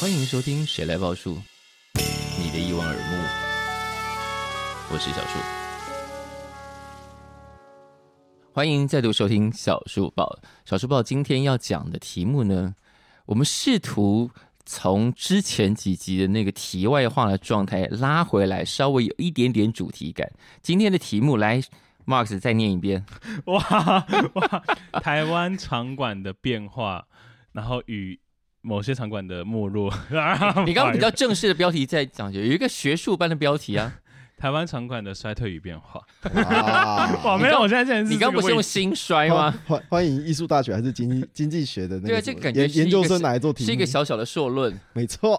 欢迎收听《谁来报数》，你的一望而目，我是小树。欢迎再度收听小树报。小树报今天要讲的题目呢，我们试图从之前几集的那个题外话的状态拉回来，稍微有一点点主题感。今天的题目来，Marks 再念一遍。哇哇！台湾场馆的变化，然后与。某些场馆的没落，你刚刚比较 正式的标题在讲，有一个学术般的标题啊，台湾场馆的衰退与变化。哇，没有，我现在你刚不是用兴衰吗？欢欢迎艺术大学还是经济经济学的那个？对啊，这感觉研究生来做题，是一个小小的硕论，没错。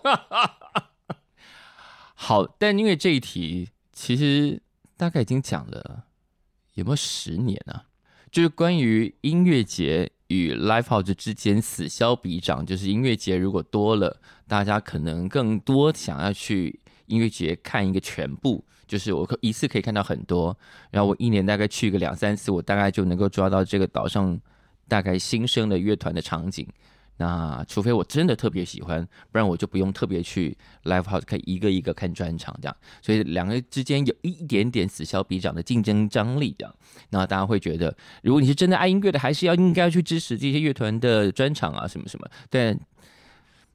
好，但因为这一题其实大概已经讲了有没有十年啊？就是关于音乐节。与 Live House 之间此消彼长，就是音乐节如果多了，大家可能更多想要去音乐节看一个全部，就是我一次可以看到很多，然后我一年大概去个两三次，我大概就能够抓到这个岛上大概新生的乐团的场景。那除非我真的特别喜欢，不然我就不用特别去 live house 看一个一个看专场这样。所以两个之间有一点点此消彼长的竞争张力这样。那大家会觉得，如果你是真的爱音乐的，还是要应该去支持这些乐团的专场啊什么什么。但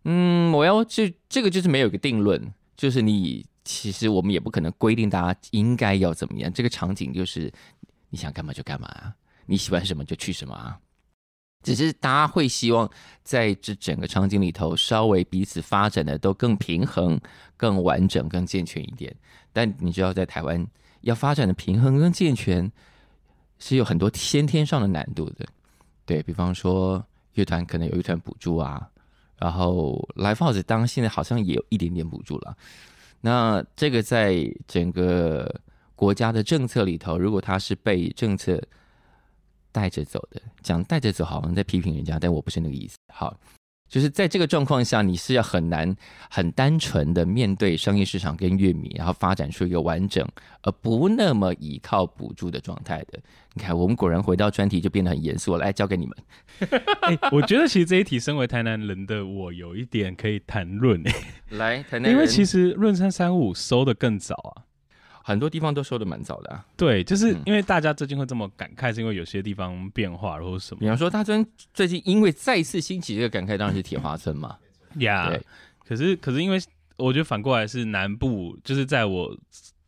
嗯，我要这这个就是没有一个定论，就是你其实我们也不可能规定大家应该要怎么样。这个场景就是你想干嘛就干嘛啊，你喜欢什么就去什么啊。只是大家会希望在这整个场景里头，稍微彼此发展的都更平衡、更完整、更健全一点。但你知道，在台湾要发展的平衡跟健全，是有很多先天上的难度的。对，比方说，乐团可能有乐团补助啊，然后 Live House 当现在好像也有一点点补助了。那这个在整个国家的政策里头，如果他是被政策带着走的，讲带着走好像在批评人家，但我不是那个意思。好，就是在这个状况下，你是要很难、很单纯的面对商业市场跟乐迷，然后发展出一个完整而不那么依靠补助的状态的。你看，我们果然回到专题就变得很严肃了，来交给你们。欸、我觉得其实这一题，身为台南人的我，有一点可以谈论。来，台南人，因为其实论三三五收的更早啊。很多地方都收的蛮早的啊，对，就是因为大家最近会这么感慨，是因为有些地方变化然后什么。比方说，大家最近因为再次兴起这个感慨，当然是铁花村嘛。呀，对。可是可是因为我觉得反过来是南部，就是在我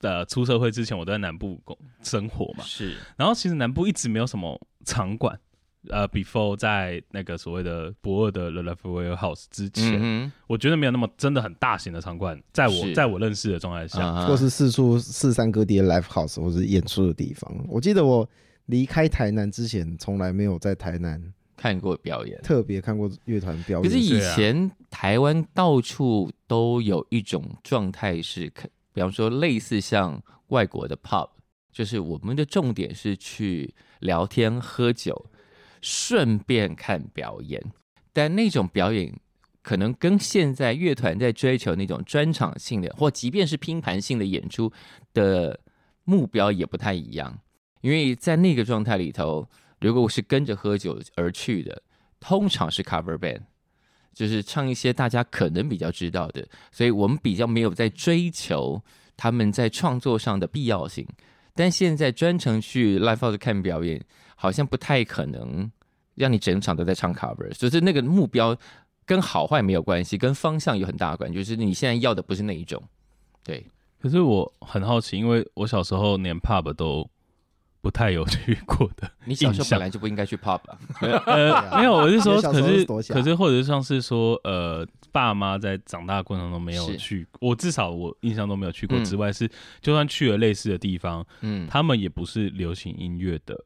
的出社会之前，我都在南部工生活嘛。是。然后其实南部一直没有什么场馆。呃、uh,，before 在那个所谓的博二的 The Lafayette House 之前，嗯，我觉得没有那么真的很大型的场馆，在我在我认识的状态下，或是四处四散各地的 Live House 或是演出的地方。我记得我离开台南之前，从来没有在台南看过表演，特别看过乐团表演。可是以前台湾到处都有一种状态是，比方说类似像外国的 pub，就是我们的重点是去聊天喝酒。顺便看表演，但那种表演可能跟现在乐团在追求那种专场性的，或即便是拼盘性的演出的目标也不太一样。因为在那个状态里头，如果我是跟着喝酒而去的，通常是 cover band，就是唱一些大家可能比较知道的，所以我们比较没有在追求他们在创作上的必要性。但现在专程去 live house 看表演，好像不太可能让你整场都在唱 cover，就是那个目标跟好坏没有关系，跟方向有很大的关系。就是你现在要的不是那一种，对。可是我很好奇，因为我小时候连 pub 都不太有去过的。你小时候本来就不应该去 pub 啊。呃，没有，我是说，可是可是或者是像是说，呃，爸妈在长大的过程中没有去，我至少我印象都没有去过。之外是，就算去了类似的地方，嗯，他们也不是流行音乐的。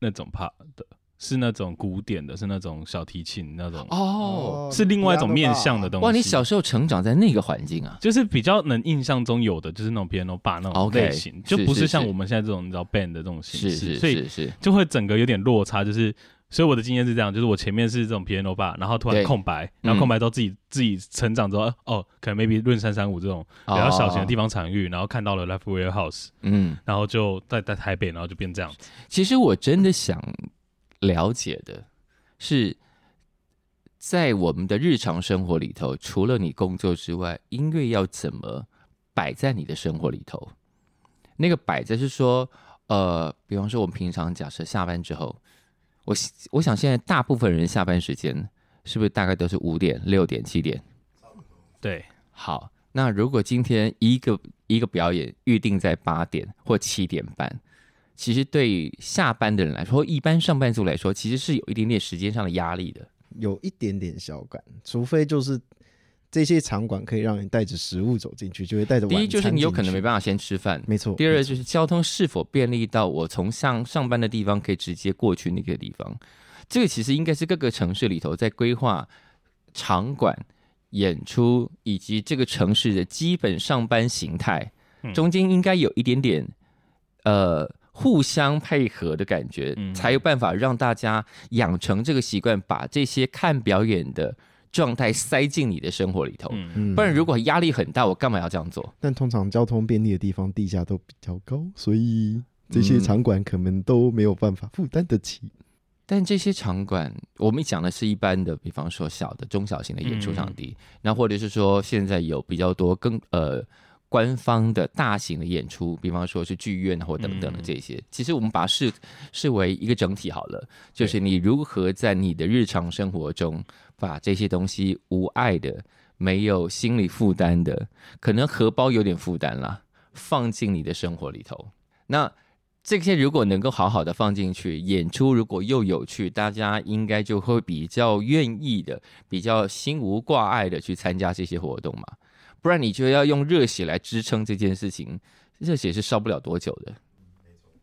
那种怕的是那种古典的，是那种小提琴那种。哦，是另外一种面向的东西。哇，你小时候成长在那个环境啊，就是比较能印象中有的就是那种 piano bar 那种类型，okay, 就不是像我们现在这种你知道 band 的这种形式，是是是。是，所以就会整个有点落差，就是所以我的经验是这样，就是我前面是这种 piano bar，然后突然空白，然后空白到自己、嗯、自己成长之后，哦，可能 maybe 论三三五这种比较小型的地方场域，哦、然后看到了 Life Warehouse，嗯，然后就在在台北，然后就变这样子。其实我真的想了解的是，在我们的日常生活里头，除了你工作之外，音乐要怎么摆在你的生活里头？那个摆在是说，呃，比方说我们平常假设下班之后。我我想现在大部分人下班时间是不是大概都是五点、六点、七点？对，好。那如果今天一个一个表演预定在八点或七点半，其实对于下班的人来说，一般上班族来说，其实是有一点点时间上的压力的，有一点点小感，除非就是。这些场馆可以让你带着食物走进去，就会带着。第一就是你有可能没办法先吃饭，没错。第二就是交通是否便利到我从上上班的地方可以直接过去那个地方。这个其实应该是各个城市里头在规划场馆演出以及这个城市的基本上班形态中间应该有一点点呃互相配合的感觉，才有办法让大家养成这个习惯，把这些看表演的。状态塞进你的生活里头，嗯，不然如果压力很大，我干嘛要这样做？但通常交通便利的地方，地价都比较高，所以这些场馆可能都没有办法负担得起。嗯、但这些场馆，我们讲的是一般的，比方说小的、中小型的演出场地，那、嗯、或者是说现在有比较多更呃。官方的大型的演出，比方说是剧院或等等的这些，嗯、其实我们把它视视为一个整体好了，就是你如何在你的日常生活中把这些东西无碍的、没有心理负担的，可能荷包有点负担啦，放进你的生活里头。那这些如果能够好好的放进去，演出如果又有趣，大家应该就会比较愿意的、比较心无挂碍的去参加这些活动嘛。不然你就要用热血来支撑这件事情，热血是烧不了多久的。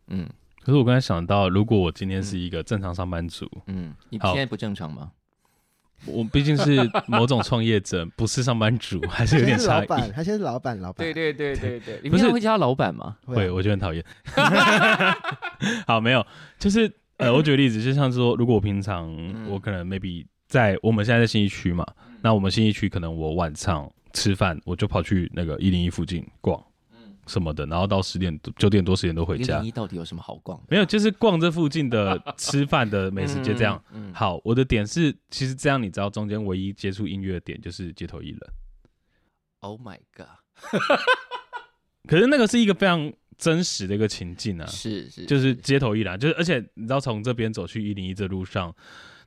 嗯，可是我刚才想到，如果我今天是一个正常上班族，嗯，你现在不正常吗？我毕竟是某种创业者，不是上班族，还是有点差异。他现在是老板，老板。对对对对对，你不是会叫他老板吗？会，我就很讨厌。好，没有，就是呃，我举个例子，就像说，如果我平常我可能 maybe 在我们现在在新一区嘛，那我们新一区可能我晚上。吃饭我就跑去那个一零一附近逛，什么的，然后到十点九点多十点多回家。一零一到底有什么好逛？没有，就是逛这附近的 吃饭的美食街这样。嗯嗯、好，我的点是，其实这样你知道中间唯一接触音乐的点就是街头艺人。Oh my god！可是那个是一个非常真实的一个情境啊，是是，就是街头艺人，就是而且你知道从这边走去一零一这路上。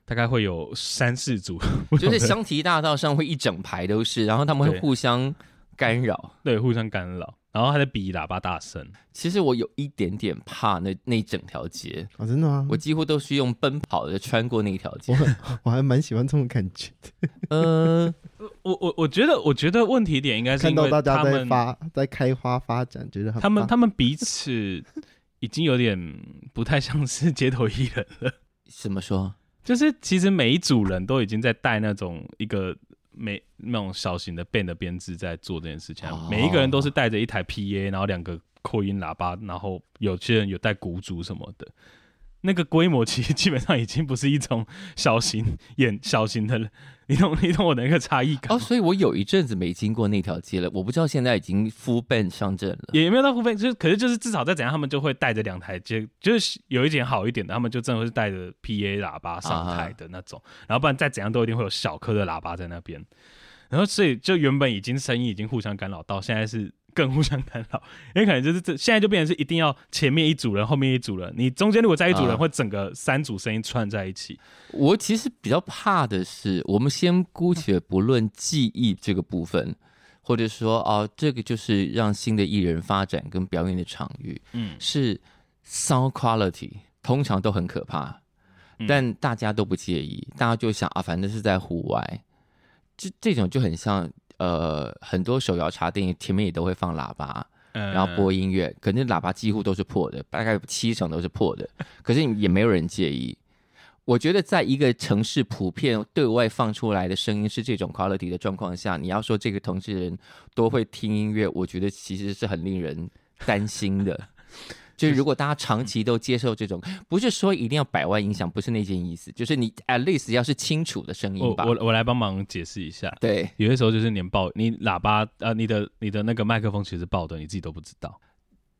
大概会有三四组，就是香堤大道上会一整排都是，然后他们会互相干扰，对，互相干扰，然后还在比喇叭大声。其实我有一点点怕那那整条街啊，真的吗？我几乎都是用奔跑的穿过那条街，我，我还蛮喜欢这种感觉的。呃，我我我觉得，我觉得问题点应该是因为看到大家在发在开花发展，觉得他们他们彼此已经有点不太像是街头艺人了。怎么说？就是其实每一组人都已经在带那种一个每那种小型的 band 的编制在做这件事情，每一个人都是带着一台 PA，然后两个扩音喇叭，然后有些人有带鼓组什么的。那个规模其实基本上已经不是一种小型演小型的了，你懂你懂我的那个差异感哦。所以我有一阵子没经过那条街了，我不知道现在已经 full band 上阵了，也没有到 full band，就是可是就是至少在怎样，他们就会带着两台街，就是有一点好一点的，他们就真的是带着 PA 喇叭上台的那种，啊、然后不然再怎样都一定会有小颗的喇叭在那边，然后所以就原本已经声音已经互相干扰到现在是。更互相干扰，因为可能就是这现在就变成是一定要前面一组人，后面一组人，你中间如果再一组人，会整个三组声音串在一起。我其实比较怕的是，我们先姑且不论记忆这个部分，或者说哦，这个就是让新的艺人发展跟表演的场域，嗯，是 sound quality 通常都很可怕，但大家都不介意，大家就想啊，反正是在户外，这这种就很像。呃，很多手摇茶店前面也都会放喇叭，然后播音乐，可是喇叭几乎都是破的，大概七成都是破的，可是也没有人介意。我觉得在一个城市普遍对外放出来的声音是这种 quality 的状况下，你要说这个城市人都会听音乐，我觉得其实是很令人担心的。就是如果大家长期都接受这种，不是说一定要百万音响，不是那件意思，就是你 at least 要是清楚的声音吧。我我我来帮忙解释一下。对，有些时候就是连爆你喇叭呃，你的你的那个麦克风其实是爆的，你自己都不知道。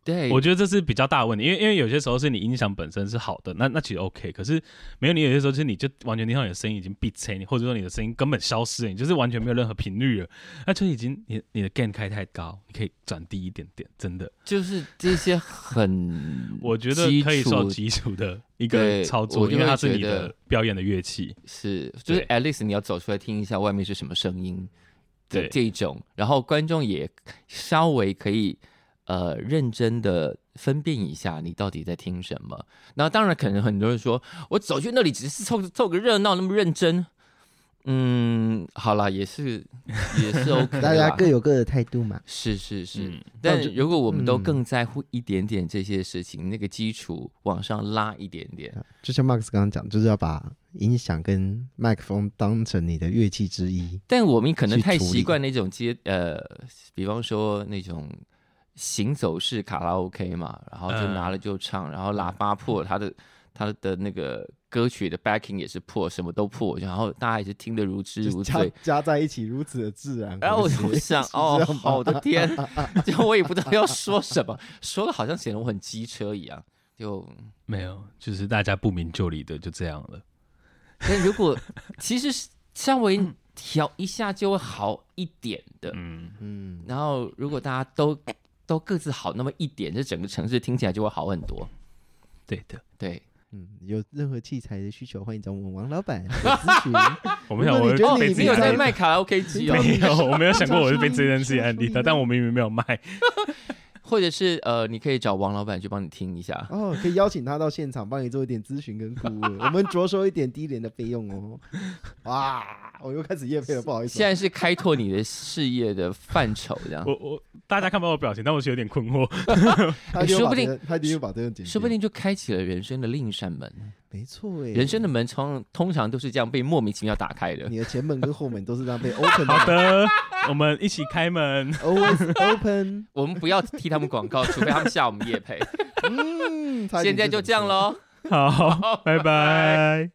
对，我觉得这是比较大的问题，因为因为有些时候是你音响本身是好的，那那其实 OK，可是没有你有些时候就是你就完全听到你的声音已经闭塞，你或者说你的声音根本消失了，你就是完全没有任何频率了，那就已经你你的 gain 开太高，你可以转低一点点，真的。就是这些很我觉得可以说基础的一个操作，因为它是你的表演的乐器，是就是 at least 你要走出来听一下外面是什么声音，对。这种，然后观众也稍微可以。呃，认真的分辨一下，你到底在听什么？那当然，可能很多人说，我走去那里只是凑凑个热闹，那么认真。嗯，好啦，也是也是 OK，大家各有各的态度嘛。是是是，嗯、但如果我们都更在乎一点点这些事情，嗯、那个基础往上拉一点点，就像 Marks 刚刚讲，就是要把音响跟麦克风当成你的乐器之一。但我们可能太习惯那种接呃，比方说那种。行走式卡拉 OK 嘛，然后就拿了就唱，嗯、然后喇叭破，他的他的那个歌曲的 backing 也是破，什么都破，然后大家也是听得如痴如醉，加在一起如此的自然。然后我就？想，哦，我的天，就我也不知道要说什么，说的好像显得我很机车一样，就 没有，就是大家不明就里的就这样了。但如果其实稍微调一下就会好一点的，嗯。嗯，然后如果大家都。都各自好那么一点，这整个城市听起来就会好很多。对的，对，嗯，有任何器材的需求，欢迎找我们王老板 咨询。我没有，我你没有在卖卡拉 OK 机哦？没有，我没有想过我是被 这件事情案例的，但我明明没有卖。或者是呃，你可以找王老板去帮你听一下哦，可以邀请他到现场帮你做一点咨询跟顾问，我们着收一点低廉的费用哦。哇，我又开始夜配了，不好意思。现在是开拓你的事业的范畴，这样。我我大家看不到我表情，但我是有点困惑。说不定他一定把这个说不定就开启了人生的另一扇门。没错诶，人生的门窗通常都是这样被莫名其妙打开的。你的前门跟后门都是这样被 open 的。好的，我们一起开门。Always open。我们不要替他们广告，除非他们下我们夜配。嗯，现在就这样喽。好，拜拜。